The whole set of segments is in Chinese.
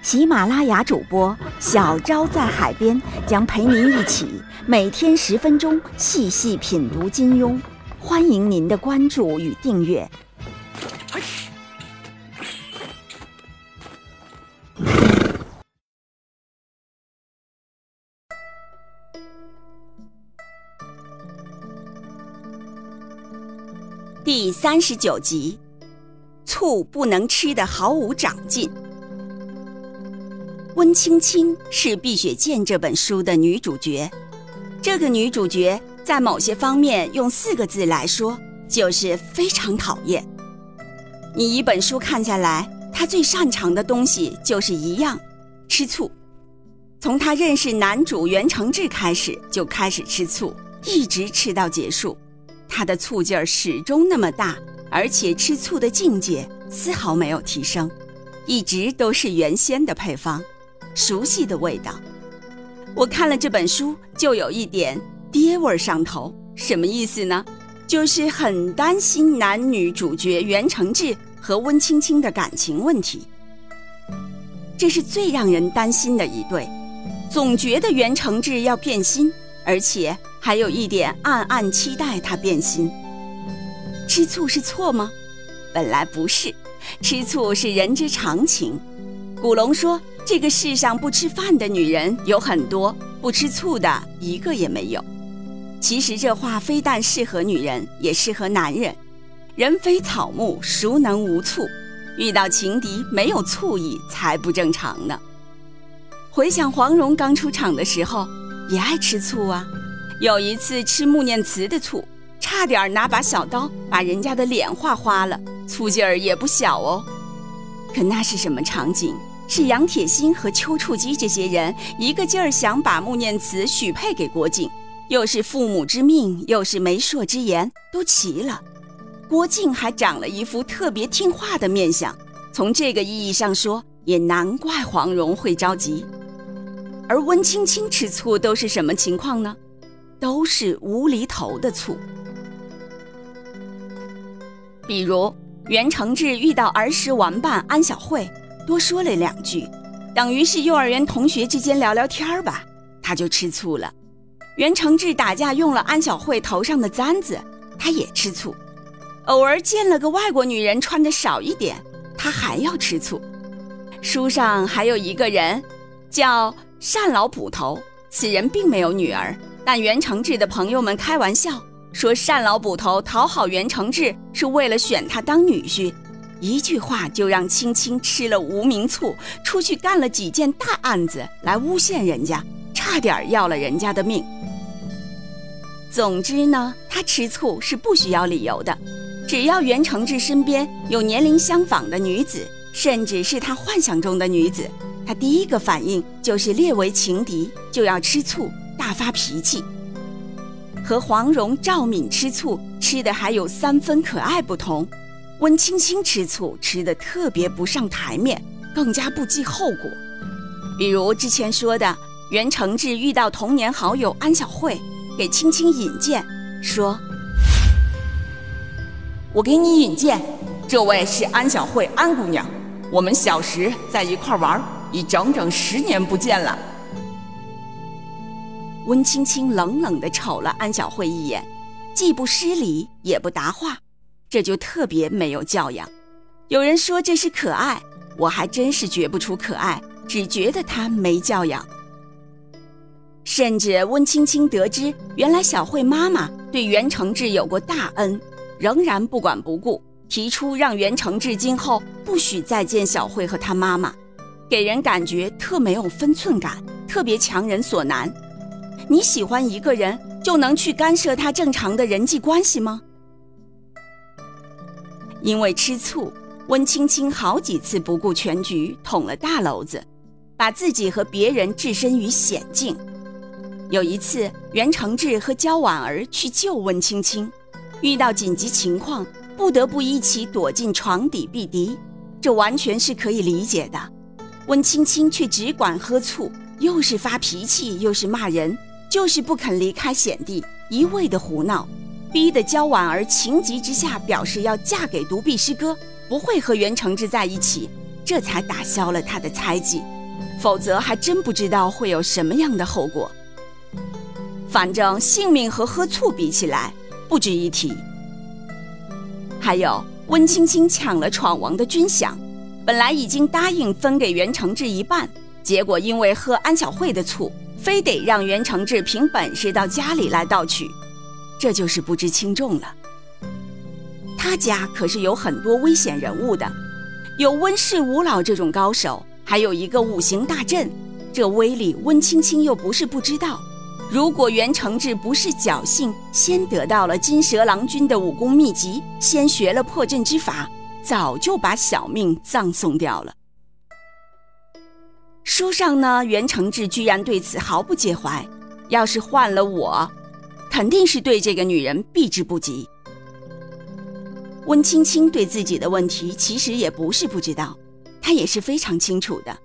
喜马拉雅主播小昭在海边将陪您一起每天十分钟细细品读金庸，欢迎您的关注与订阅。第三十九集，醋不能吃的毫无长进。温青青是《碧血剑》这本书的女主角，这个女主角在某些方面用四个字来说，就是非常讨厌。你一本书看下来，她最擅长的东西就是一样，吃醋。从她认识男主袁承志开始，就开始吃醋，一直吃到结束。他的醋劲儿始终那么大，而且吃醋的境界丝毫没有提升，一直都是原先的配方，熟悉的味道。我看了这本书，就有一点爹味儿上头。什么意思呢？就是很担心男女主角袁承志和温青青的感情问题。这是最让人担心的一对，总觉得袁承志要变心，而且。还有一点暗暗期待他变心。吃醋是错吗？本来不是，吃醋是人之常情。古龙说，这个世上不吃饭的女人有很多，不吃醋的一个也没有。其实这话非但适合女人，也适合男人。人非草木，孰能无醋？遇到情敌没有醋意才不正常呢。回想黄蓉刚出场的时候，也爱吃醋啊。有一次吃穆念慈的醋，差点拿把小刀把人家的脸划花了，醋劲儿也不小哦。可那是什么场景？是杨铁心和丘处机这些人一个劲儿想把穆念慈许配给郭靖，又是父母之命，又是媒妁之言，都齐了。郭靖还长了一副特别听话的面相，从这个意义上说，也难怪黄蓉会着急。而温青青吃醋都是什么情况呢？都是无厘头的醋，比如袁承志遇到儿时玩伴安小慧，多说了两句，等于是幼儿园同学之间聊聊天吧，他就吃醋了。袁承志打架用了安小慧头上的簪子，他也吃醋。偶尔见了个外国女人穿的少一点，他还要吃醋。书上还有一个人，叫单老捕头，此人并没有女儿。但袁承志的朋友们开玩笑说，单老捕头讨好袁承志是为了选他当女婿，一句话就让青青吃了无名醋，出去干了几件大案子来诬陷人家，差点要了人家的命。总之呢，他吃醋是不需要理由的，只要袁承志身边有年龄相仿的女子，甚至是他幻想中的女子，他第一个反应就是列为情敌就要吃醋。大发脾气，和黄蓉、赵敏吃醋吃的还有三分可爱不同，温青青吃醋吃的特别不上台面，更加不计后果。比如之前说的，袁承志遇到童年好友安小慧，给青青引荐，说：“我给你引荐，这位是安小慧安姑娘，我们小时在一块玩，已整整十年不见了。”温青青冷冷地瞅了安小慧一眼，既不失礼也不答话，这就特别没有教养。有人说这是可爱，我还真是觉不出可爱，只觉得他没教养。甚至温青青得知原来小慧妈妈对袁承志有过大恩，仍然不管不顾，提出让袁承志今后不许再见小慧和她妈妈，给人感觉特没有分寸感，特别强人所难。你喜欢一个人，就能去干涉他正常的人际关系吗？因为吃醋，温青青好几次不顾全局捅了大娄子，把自己和别人置身于险境。有一次，袁承志和焦婉儿去救温青青，遇到紧急情况，不得不一起躲进床底避敌，这完全是可以理解的。温青青却只管喝醋，又是发脾气，又是骂人，就是不肯离开险地，一味的胡闹，逼得焦婉儿情急之下表示要嫁给独臂师哥，不会和袁承志在一起，这才打消了他的猜忌，否则还真不知道会有什么样的后果。反正性命和喝醋比起来不值一提。还有温青青抢了闯王的军饷，本来已经答应分给袁承志一半，结果因为喝安小慧的醋，非得让袁承志凭本事到家里来盗取，这就是不知轻重了。他家可是有很多危险人物的，有温氏五老这种高手，还有一个五行大阵，这威力温青青又不是不知道。如果袁承志不是侥幸，先得到了金蛇郎君的武功秘籍，先学了破阵之法，早就把小命葬送掉了。书上呢，袁承志居然对此毫不介怀。要是换了我，肯定是对这个女人避之不及。温青青对自己的问题其实也不是不知道，她也是非常清楚的。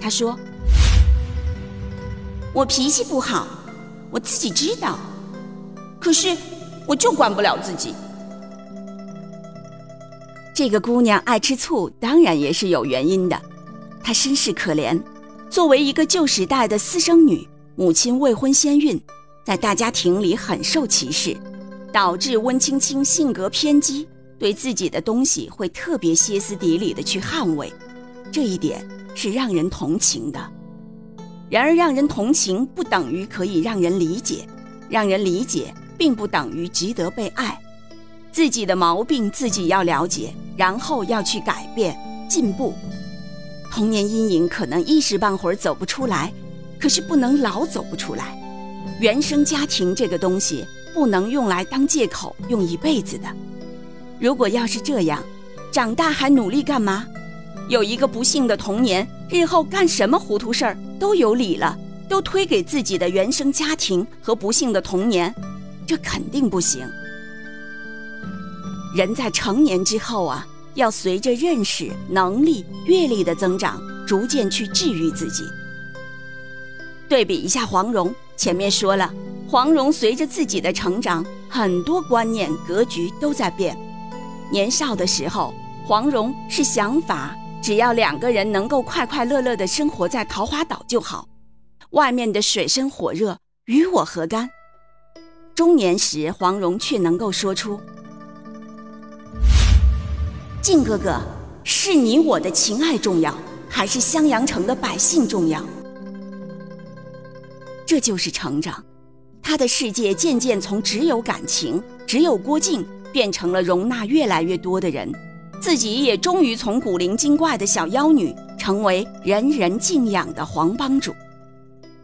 她说：“我脾气不好。”我自己知道，可是我就管不了自己。这个姑娘爱吃醋，当然也是有原因的。她身世可怜，作为一个旧时代的私生女，母亲未婚先孕，在大家庭里很受歧视，导致温青青性格偏激，对自己的东西会特别歇斯底里的去捍卫，这一点是让人同情的。然而，让人同情不等于可以让人理解，让人理解并不等于值得被爱。自己的毛病自己要了解，然后要去改变、进步。童年阴影可能一时半会儿走不出来，可是不能老走不出来。原生家庭这个东西不能用来当借口用一辈子的。如果要是这样，长大还努力干嘛？有一个不幸的童年，日后干什么糊涂事儿都有理了，都推给自己的原生家庭和不幸的童年，这肯定不行。人在成年之后啊，要随着认识、能力、阅历的增长，逐渐去治愈自己。对比一下黄蓉，前面说了，黄蓉随着自己的成长，很多观念、格局都在变。年少的时候，黄蓉是想法。只要两个人能够快快乐乐的生活在桃花岛就好，外面的水深火热与我何干？中年时，黄蓉却能够说出：“靖哥哥，是你我的情爱重要，还是襄阳城的百姓重要？”这就是成长，他的世界渐渐从只有感情、只有郭靖，变成了容纳越来越多的人。自己也终于从古灵精怪的小妖女，成为人人敬仰的黄帮主。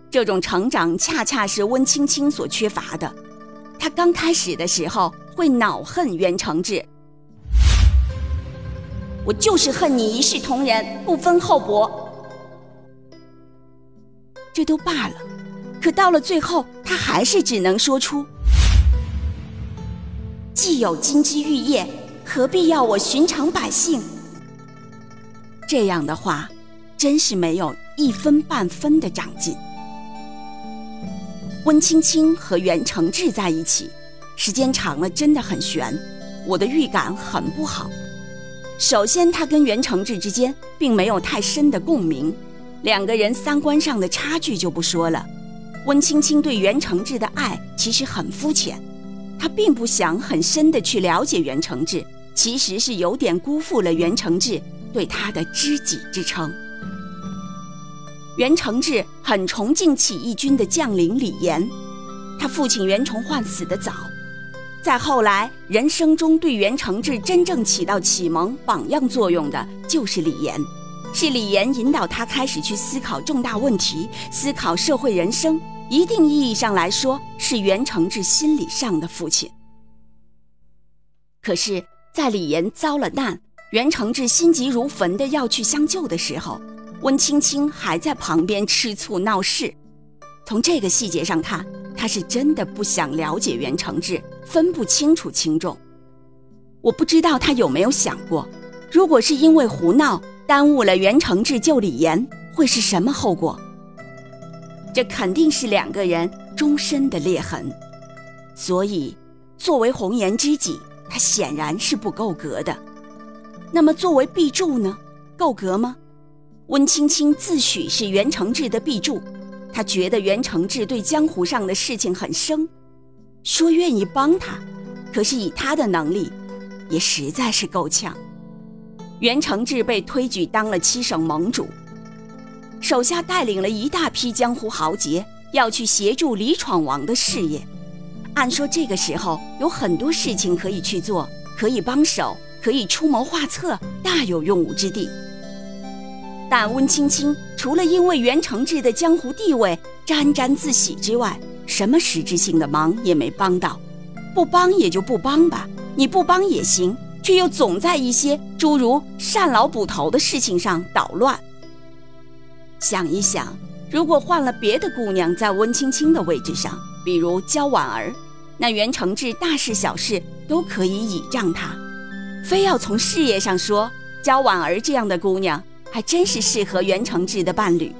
这种成长恰恰是温青青所缺乏的。她刚开始的时候会恼恨袁承志，我就是恨你一视同仁，不分厚薄。这都罢了，可到了最后，他还是只能说出：既有金枝玉叶。何必要我寻常百姓？这样的话，真是没有一分半分的长进。温青青和袁承志在一起，时间长了真的很悬，我的预感很不好。首先，他跟袁承志之间并没有太深的共鸣，两个人三观上的差距就不说了。温青青对袁承志的爱其实很肤浅。他并不想很深的去了解袁承志，其实是有点辜负了袁承志对他的知己之称。袁承志很崇敬起义军的将领李严，他父亲袁崇焕死得早，在后来人生中对袁承志真正起到启蒙榜样作用的就是李严，是李严引导他开始去思考重大问题，思考社会人生。一定意义上来说，是袁承志心理上的父亲。可是，在李岩遭了难，袁承志心急如焚的要去相救的时候，温青青还在旁边吃醋闹事。从这个细节上看，他是真的不想了解袁承志，分不清楚轻重。我不知道他有没有想过，如果是因为胡闹耽误了袁承志救李岩，会是什么后果？这肯定是两个人终身的裂痕。所以，作为红颜知己，他显然是不够格的。那么，作为壁柱呢？够格吗？温青青自诩是袁承志的壁柱，他觉得袁承志对江湖上的事情很生，说愿意帮他，可是以他的能力，也实在是够呛。袁承志被推举当了七省盟主，手下带领了一大批江湖豪杰，要去协助李闯王的事业。按说这个时候有很多事情可以去做，可以帮手，可以出谋划策，大有用武之地。但温青青除了因为袁承志的江湖地位沾沾自喜之外，什么实质性的忙也没帮到。不帮也就不帮吧，你不帮也行，却又总在一些诸如善老捕头的事情上捣乱。想一想，如果换了别的姑娘在温青青的位置上，比如焦婉儿，那袁承志大事小事都可以倚仗她，非要从事业上说，焦婉儿这样的姑娘还真是适合袁承志的伴侣。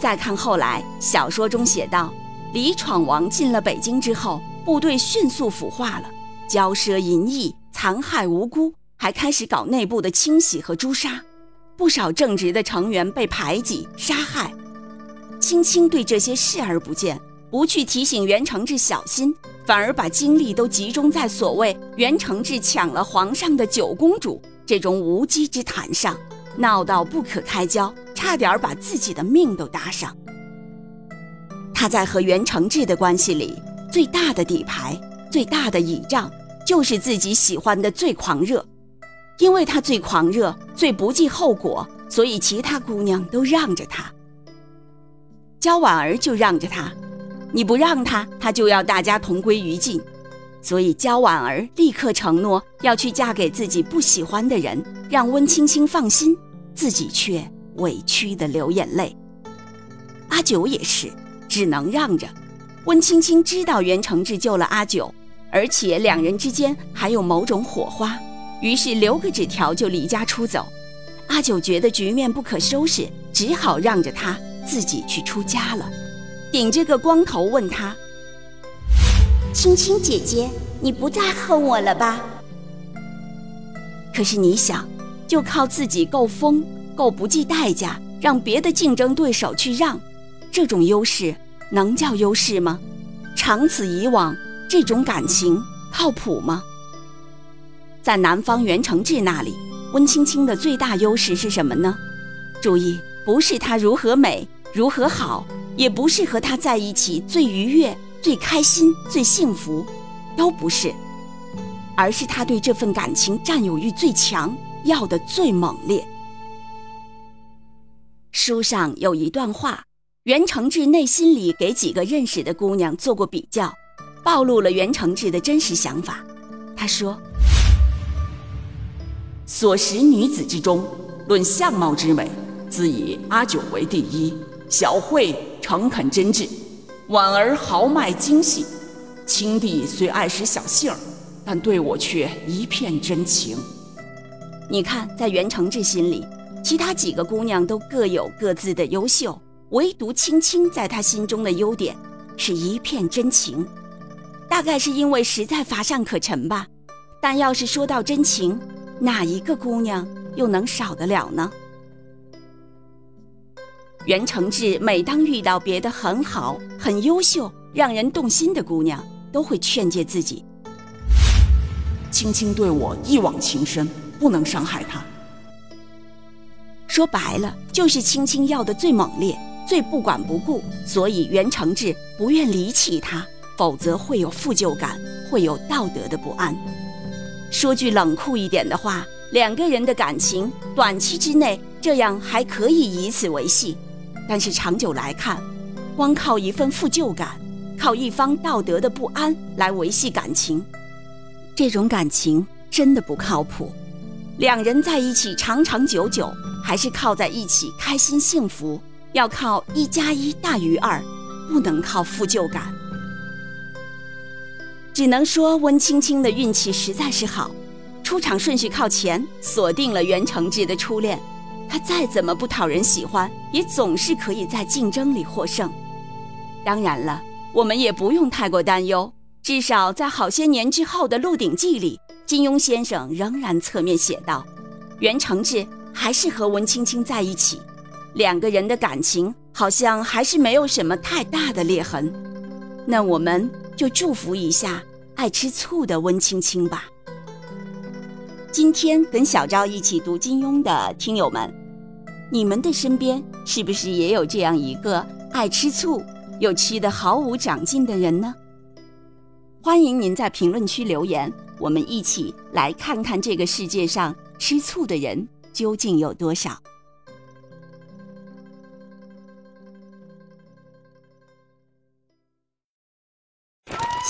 再看后来小说中写道，李闯王进了北京之后，部队迅速腐化了，骄奢淫逸，残害无辜，还开始搞内部的清洗和诛杀，不少正直的成员被排挤杀害。青青对这些视而不见，不去提醒袁承志小心，反而把精力都集中在所谓袁承志抢了皇上的九公主这种无稽之谈上，闹到不可开交，差点把自己的命都搭上。他在和袁承志的关系里，最大的底牌、最大的倚仗，就是自己喜欢的最狂热，因为他最狂热、最不计后果，所以其他姑娘都让着他。焦婉儿就让着他，你不让他，他就要大家同归于尽。所以焦婉儿立刻承诺要去嫁给自己不喜欢的人，让温青青放心，自己却委屈的流眼泪。阿九也是，只能让着。温青青知道袁承志救了阿九，而且两人之间还有某种火花，于是留个纸条就离家出走。阿九觉得局面不可收拾，只好让着他。自己去出家了，顶着个光头问他：“青青姐姐，你不再恨我了吧？”可是你想，就靠自己够疯、够不计代价，让别的竞争对手去让，这种优势能叫优势吗？长此以往，这种感情靠谱吗？在南方袁承志那里，温青青的最大优势是什么呢？注意。不是她如何美，如何好，也不是和他在一起最愉悦、最开心、最幸福，都不是，而是他对这份感情占有欲最强，要的最猛烈。书上有一段话，袁承志内心里给几个认识的姑娘做过比较，暴露了袁承志的真实想法。他说：“所识女子之中，论相貌之美。”自以阿九为第一，小慧诚恳真挚，婉儿豪迈精细，青帝虽爱使小性儿，但对我却一片真情。你看，在袁承志心里，其他几个姑娘都各有各自的优秀，唯独青青在他心中的优点是一片真情。大概是因为实在乏善可陈吧。但要是说到真情，哪一个姑娘又能少得了呢？袁承志每当遇到别的很好、很优秀、让人动心的姑娘，都会劝诫自己：“青青对我一往情深，不能伤害她。”说白了，就是青青要的最猛烈、最不管不顾，所以袁承志不愿离弃她，否则会有负疚感，会有道德的不安。说句冷酷一点的话，两个人的感情短期之内这样还可以以此维系。但是长久来看，光靠一份负疚感，靠一方道德的不安来维系感情，这种感情真的不靠谱。两人在一起长长久久，还是靠在一起开心幸福？要靠一加一大于二，不能靠负疚感。只能说温青青的运气实在是好，出场顺序靠前，锁定了袁承志的初恋。他再怎么不讨人喜欢，也总是可以在竞争里获胜。当然了，我们也不用太过担忧，至少在好些年之后的《鹿鼎记》里，金庸先生仍然侧面写道，袁承志还是和温青青在一起，两个人的感情好像还是没有什么太大的裂痕。那我们。就祝福一下爱吃醋的温青青吧。今天跟小昭一起读金庸的听友们，你们的身边是不是也有这样一个爱吃醋又吃得毫无长进的人呢？欢迎您在评论区留言，我们一起来看看这个世界上吃醋的人究竟有多少。